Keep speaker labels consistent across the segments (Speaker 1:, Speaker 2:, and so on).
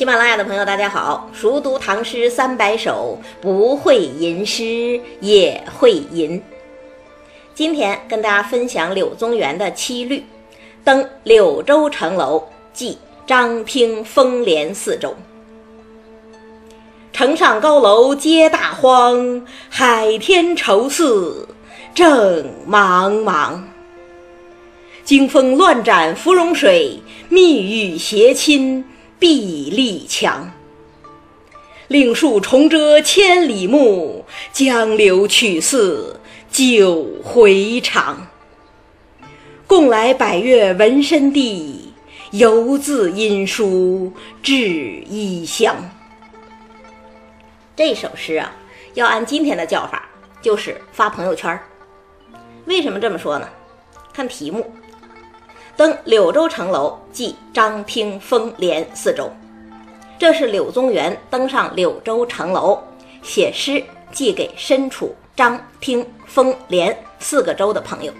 Speaker 1: 喜马拉雅的朋友，大家好！熟读唐诗三百首，不会吟诗也会吟。今天跟大家分享柳宗元的七律：登柳州城楼，记张听风帘四周。城上高楼皆大荒，海天愁似正茫茫。惊风乱斩芙蓉水，密雨斜侵壁立墙。令树重遮千里目，江流曲似九回肠。共来百越纹身地，犹自音书至异乡。这首诗啊，要按今天的叫法，就是发朋友圈。为什么这么说呢？看题目。登柳州城楼，寄张听风帘四周。这是柳宗元登上柳州城楼，写诗寄给身处张听风帘四个州的朋友。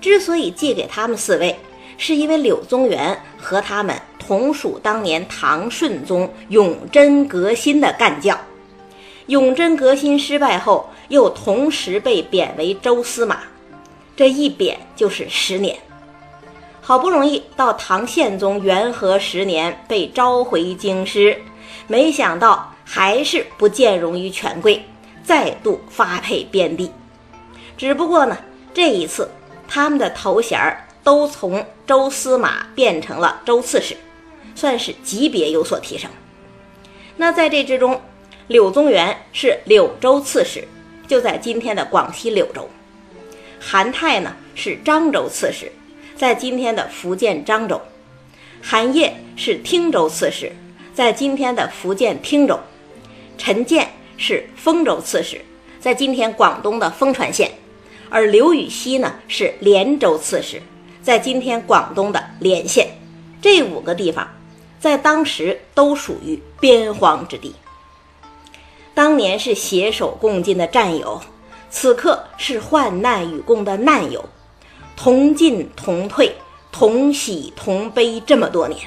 Speaker 1: 之所以寄给他们四位，是因为柳宗元和他们同属当年唐顺宗永贞革新的干将。永贞革新失败后，又同时被贬为州司马，这一贬就是十年。好不容易到唐宪宗元和十年被召回京师，没想到还是不见容于权贵，再度发配边地。只不过呢，这一次他们的头衔儿都从州司马变成了州刺史，算是级别有所提升。那在这之中，柳宗元是柳州刺史，就在今天的广西柳州；韩泰呢是漳州刺史。在今天的福建漳州，韩烨是汀州刺史，在今天的福建汀州；陈建是丰州刺史，在今天广东的丰川县；而刘禹锡呢是连州刺史，在今天广东的连县。这五个地方，在当时都属于边荒之地。当年是携手共进的战友，此刻是患难与共的难友。同进同退，同喜同悲，这么多年，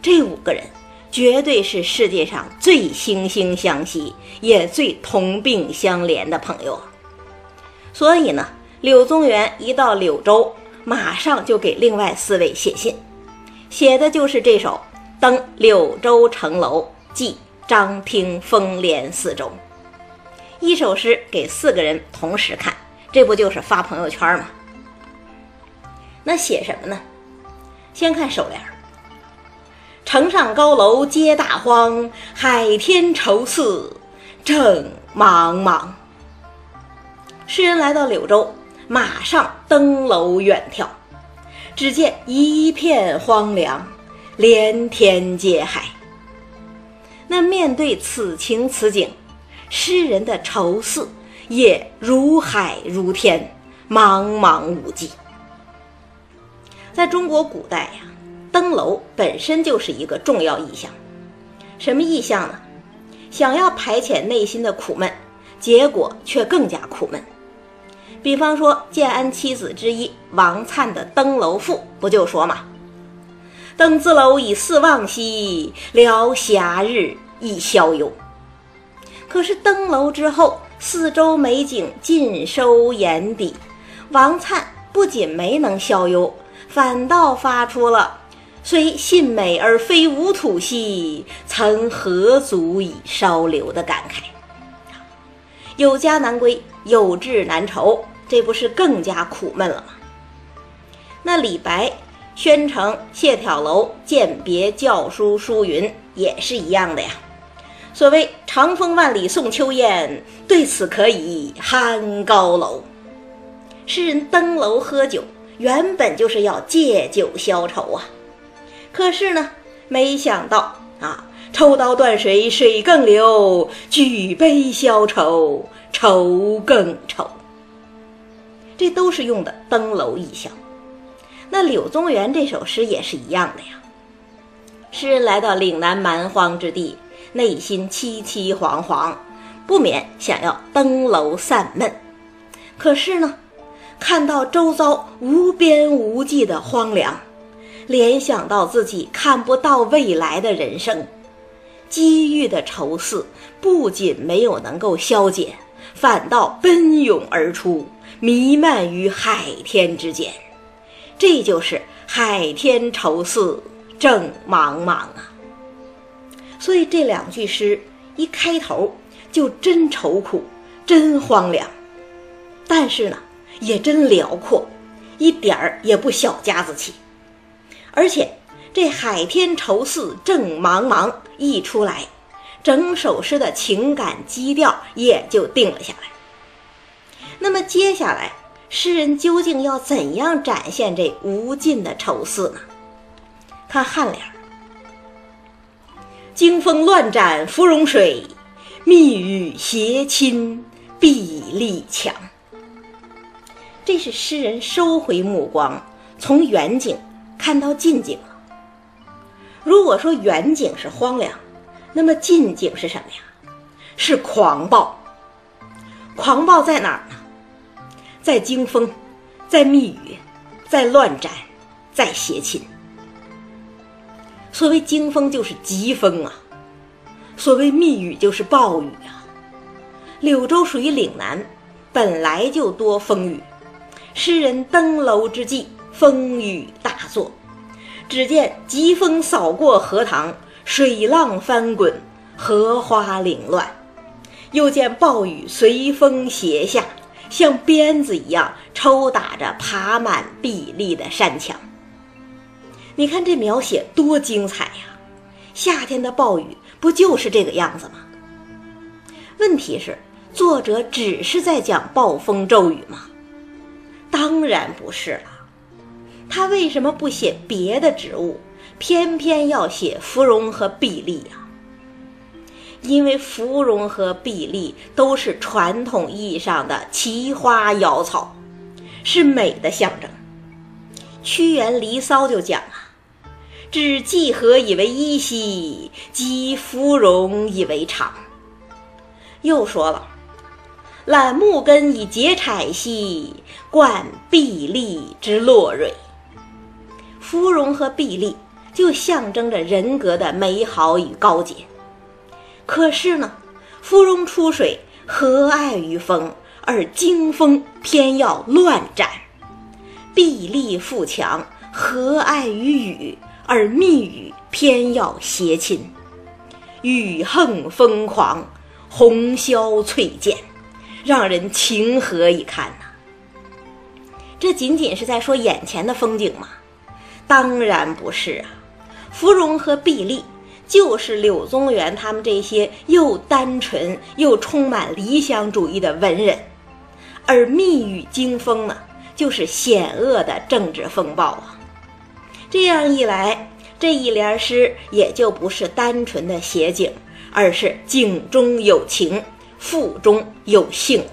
Speaker 1: 这五个人绝对是世界上最惺惺相惜，也最同病相怜的朋友。所以呢，柳宗元一到柳州，马上就给另外四位写信，写的就是这首《登柳州城楼寄张听风帘四周》。一首诗给四个人同时看，这不就是发朋友圈吗？那写什么呢？先看首联：“城上高楼皆大荒，海天愁似正茫茫。”诗人来到柳州，马上登楼远眺，只见一片荒凉，连天皆海。那面对此情此景，诗人的愁思也如海如天，茫茫无际。在中国古代呀，登楼本身就是一个重要意象。什么意象呢？想要排遣内心的苦闷，结果却更加苦闷。比方说建安七子之一王粲的《登楼赋》，不就说嘛：“登字楼以四望兮，聊暇日以逍遥。”可是登楼之后，四周美景尽收眼底，王粲不仅没能逍遥。反倒发出了“虽信美而非吾土兮，曾何足以稍留”的感慨。有家难归，有志难酬，这不是更加苦闷了吗？那李白宣城谢眺楼饯别教书书云也是一样的呀。所谓“长风万里送秋雁，对此可以酣高楼”。诗人登楼喝酒。原本就是要借酒消愁啊，可是呢，没想到啊，抽刀断水，水更流；举杯消愁，愁更愁。这都是用的登楼意象。那柳宗元这首诗也是一样的呀。诗人来到岭南蛮荒之地，内心凄凄惶惶，不免想要登楼散闷。可是呢？看到周遭无边无际的荒凉，联想到自己看不到未来的人生，积郁的愁思不仅没有能够消减，反倒奔涌而出，弥漫于海天之间。这就是海天愁似正茫茫啊！所以这两句诗一开头就真愁苦，真荒凉，但是呢，也真辽阔，一点儿也不小家子气，而且。这海天愁似正茫茫一出来，整首诗的情感基调也就定了下来。那么接下来，诗人究竟要怎样展现这无尽的愁思呢？看颔联：“惊风乱斩芙蓉水，密雨斜侵壁立墙。”这是诗人收回目光，从远景看到近景了。如果说远景是荒凉，那么近景是什么呀？是狂暴。狂暴在哪儿呢？在惊风，在密雨，在乱斩，在邪侵。所谓惊风就是疾风啊，所谓密雨就是暴雨啊。柳州属于岭南，本来就多风雨。诗人登楼之际，风雨大作。只见疾风扫过荷塘，水浪翻滚，荷花凌乱；又见暴雨随风斜下，像鞭子一样抽打着爬满壁立的山墙。你看这描写多精彩呀！夏天的暴雨不就是这个样子吗？问题是，作者只是在讲暴风骤雨吗？当然不是了。他为什么不写别的植物，偏偏要写芙蓉和碧丽呀？因为芙蓉和碧丽都是传统意义上的奇花瑶草，是美的象征。屈原《离骚》就讲啊：“知季何以为衣兮，及芙蓉以为裳。”又说了：“揽木根以结彩兮，观碧丽之落蕊。”芙蓉和碧丽就象征着人格的美好与高洁，可是呢，芙蓉出水和爱于风，而惊风偏要乱斩；碧丽富强和爱于雨，而密雨偏要邪侵。雨横风狂，红消翠减，让人情何以堪呐？这仅仅是在说眼前的风景吗？当然不是啊，芙蓉和碧丽就是柳宗元他们这些又单纯又充满理想主义的文人，而密雨惊风呢，就是险恶的政治风暴啊。这样一来，这一联诗也就不是单纯的写景，而是景中有情，腹中有幸。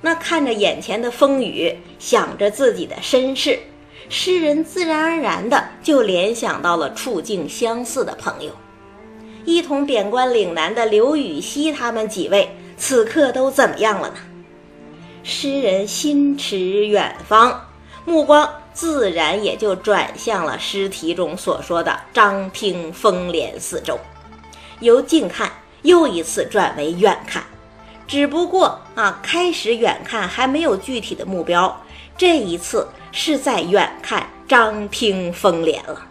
Speaker 1: 那看着眼前的风雨，想着自己的身世。诗人自然而然的就联想到了处境相似的朋友，一同贬官岭南的刘禹锡他们几位，此刻都怎么样了呢？诗人心驰远方，目光自然也就转向了诗题中所说的张听风帘四周，由近看又一次转为远看，只不过啊，开始远看还没有具体的目标，这一次。是在远看张听风帘了，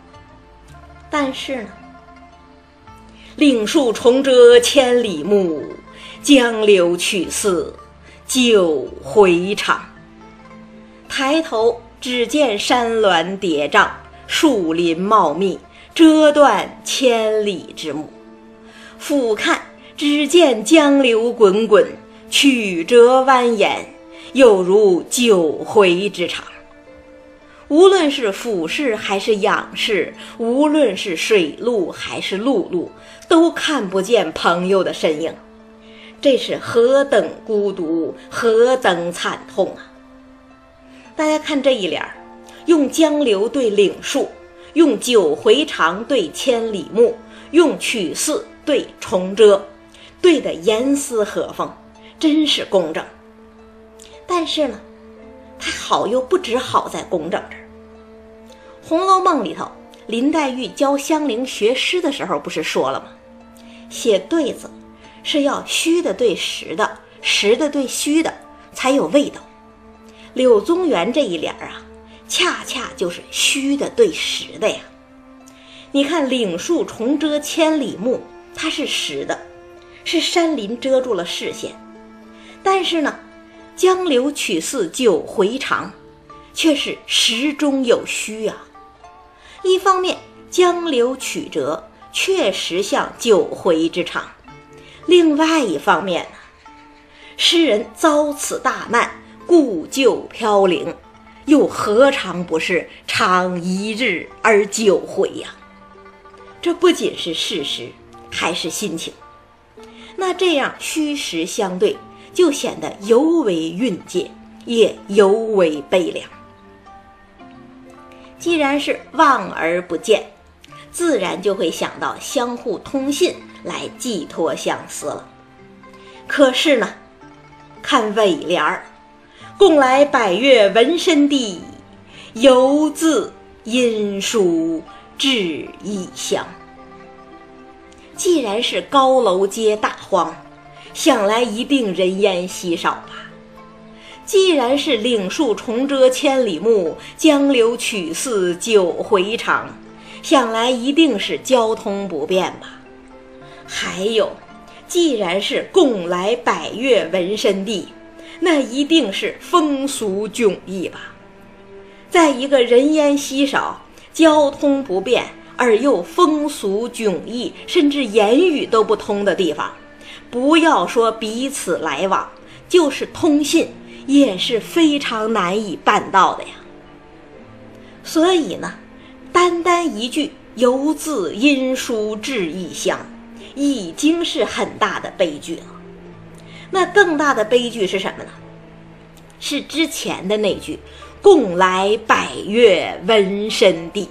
Speaker 1: 但是呢，岭树重遮千里目，江流曲似九回肠。抬头只见山峦叠嶂，树林茂密，遮断千里之目；俯看只见江流滚滚，曲折蜿蜒，有如九回之长。无论是俯视还是仰视，无论是水路还是陆路，都看不见朋友的身影，这是何等孤独，何等惨痛啊！大家看这一联儿，用江流对岭树，用九回肠对千里目，用曲似对重遮，对得严丝合缝，真是工整。但是呢？它好又不止好在工整这儿，《红楼梦》里头林黛玉教香菱学诗的时候，不是说了吗？写对子是要虚的对实的，实的对虚的，才有味道。柳宗元这一联儿啊，恰恰就是虚的对实的呀。你看“岭树重遮千里目”，它是实的，是山林遮住了视线。但是呢，“江流曲似九回肠”，却是实中有虚啊。一方面，江流曲折确实像九回之长；另外一方面呢，诗人遭此大难，故旧飘零，又何尝不是长一日而九回呀？这不仅是事实，还是心情。那这样虚实相对，就显得尤为蕴藉，也尤为悲凉。既然是望而不见，自然就会想到相互通信来寄托相思了。可是呢，看尾联儿，“共来百越纹身地，犹自音书。”致异乡。既然是高楼皆大荒，想来一定人烟稀少吧？既然是岭树重遮千里目，江流曲似九回肠，想来一定是交通不便吧？还有，既然是共来百越纹身地，那一定是风俗迥异吧？在一个人烟稀少。交通不便而又风俗迥异，甚至言语都不通的地方，不要说彼此来往，就是通信也是非常难以办到的呀。所以呢，单单一句“游自因书至异乡”，已经是很大的悲剧了。那更大的悲剧是什么呢？是之前的那句。共来百越纹身地。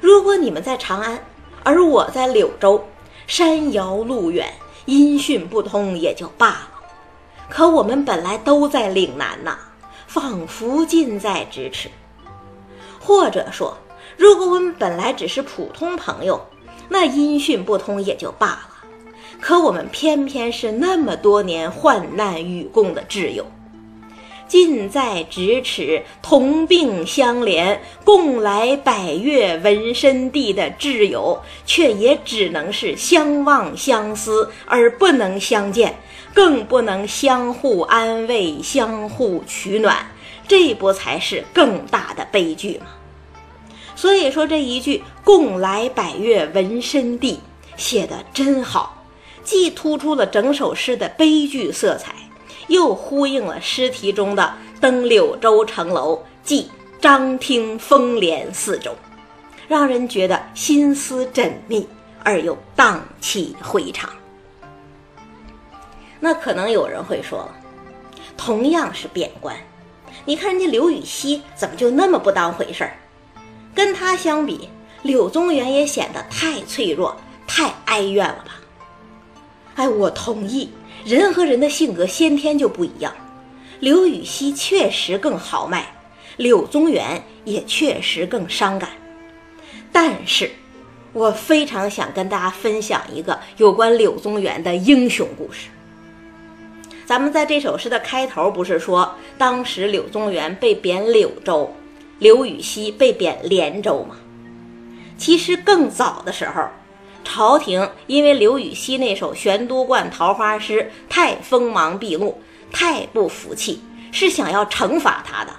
Speaker 1: 如果你们在长安，而我在柳州，山遥路远，音讯不通也就罢了。可我们本来都在岭南呐，仿佛近在咫尺。或者说，如果我们本来只是普通朋友，那音讯不通也就罢了。可我们偏偏是那么多年患难与共的挚友。近在咫尺，同病相怜，共来百越纹身地的挚友，却也只能是相望相思，而不能相见，更不能相互安慰、相互取暖，这不才是更大的悲剧吗？所以说这一句“共来百越纹身地”写得真好，既突出了整首诗的悲剧色彩。又呼应了诗题中的“登柳州城楼，记张听风帘四周”，让人觉得心思缜密而又荡气回肠。那可能有人会说了，同样是贬官，你看人家刘禹锡怎么就那么不当回事儿？跟他相比，柳宗元也显得太脆弱、太哀怨了吧？哎，我同意。人和人的性格先天就不一样，刘禹锡确实更豪迈，柳宗元也确实更伤感。但是，我非常想跟大家分享一个有关柳宗元的英雄故事。咱们在这首诗的开头不是说，当时柳宗元被贬柳州，刘禹锡被贬连州吗？其实更早的时候。朝廷因为刘禹锡那首《玄都观桃花诗》太锋芒毕露，太不服气，是想要惩罚他的。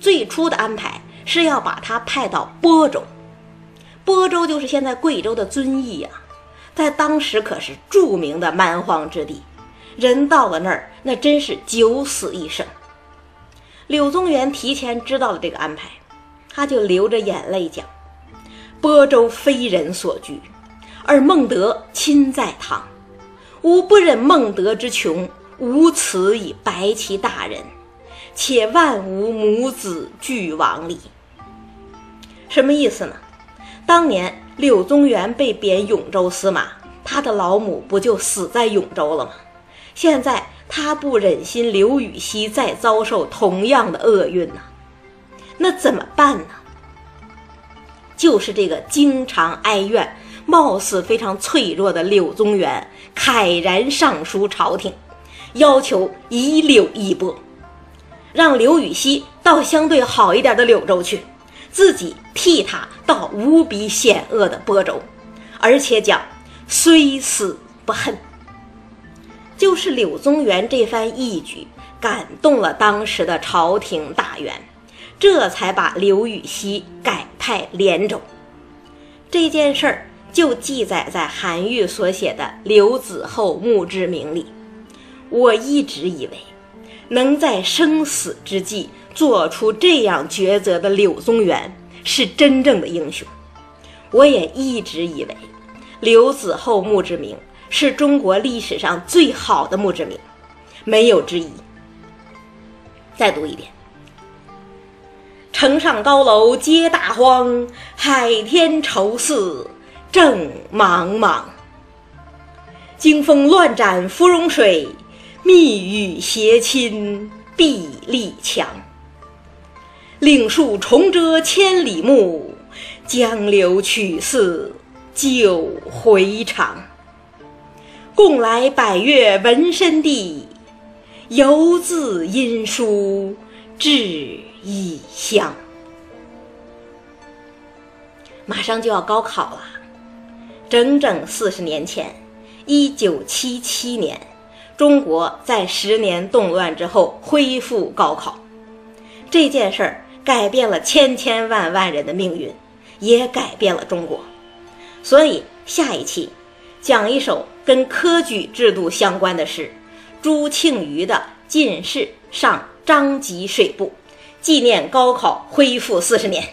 Speaker 1: 最初的安排是要把他派到播州，播州就是现在贵州的遵义呀，在当时可是著名的蛮荒之地，人到了那儿，那真是九死一生。柳宗元提前知道了这个安排，他就流着眼泪讲：“播州非人所居。”而孟德亲在堂，吾不忍孟德之穷，无辞以白其大人，且万无母子俱亡矣。什么意思呢？当年柳宗元被贬永州司马，他的老母不就死在永州了吗？现在他不忍心刘禹锡再遭受同样的厄运呢，那怎么办呢？就是这个经常哀怨、貌似非常脆弱的柳宗元，慨然上书朝廷，要求以柳易波，让刘禹锡到相对好一点的柳州去，自己替他到无比险恶的播州，而且讲虽死不恨。就是柳宗元这番义举，感动了当时的朝廷大员，这才把刘禹锡改派连州。这件事儿就记载在韩愈所写的《刘子厚墓志铭》里。我一直以为，能在生死之际做出这样抉择的柳宗元是真正的英雄。我也一直以为，《刘子厚墓志铭》。是中国历史上最好的墓志铭，没有之一。再读一遍：城上高楼皆大荒，海天愁似正茫茫。惊风乱斩芙蓉水，密雨斜侵壁立墙。岭树重遮千里目，江流曲似九回肠。共来百越纹身地，犹自音书至异乡。马上就要高考了，整整四十年前，一九七七年，中国在十年动乱之后恢复高考。这件事儿改变了千千万万人的命运，也改变了中国。所以下一期讲一首。跟科举制度相关的诗，朱庆余的《进士上张籍水部》，纪念高考恢复四十年。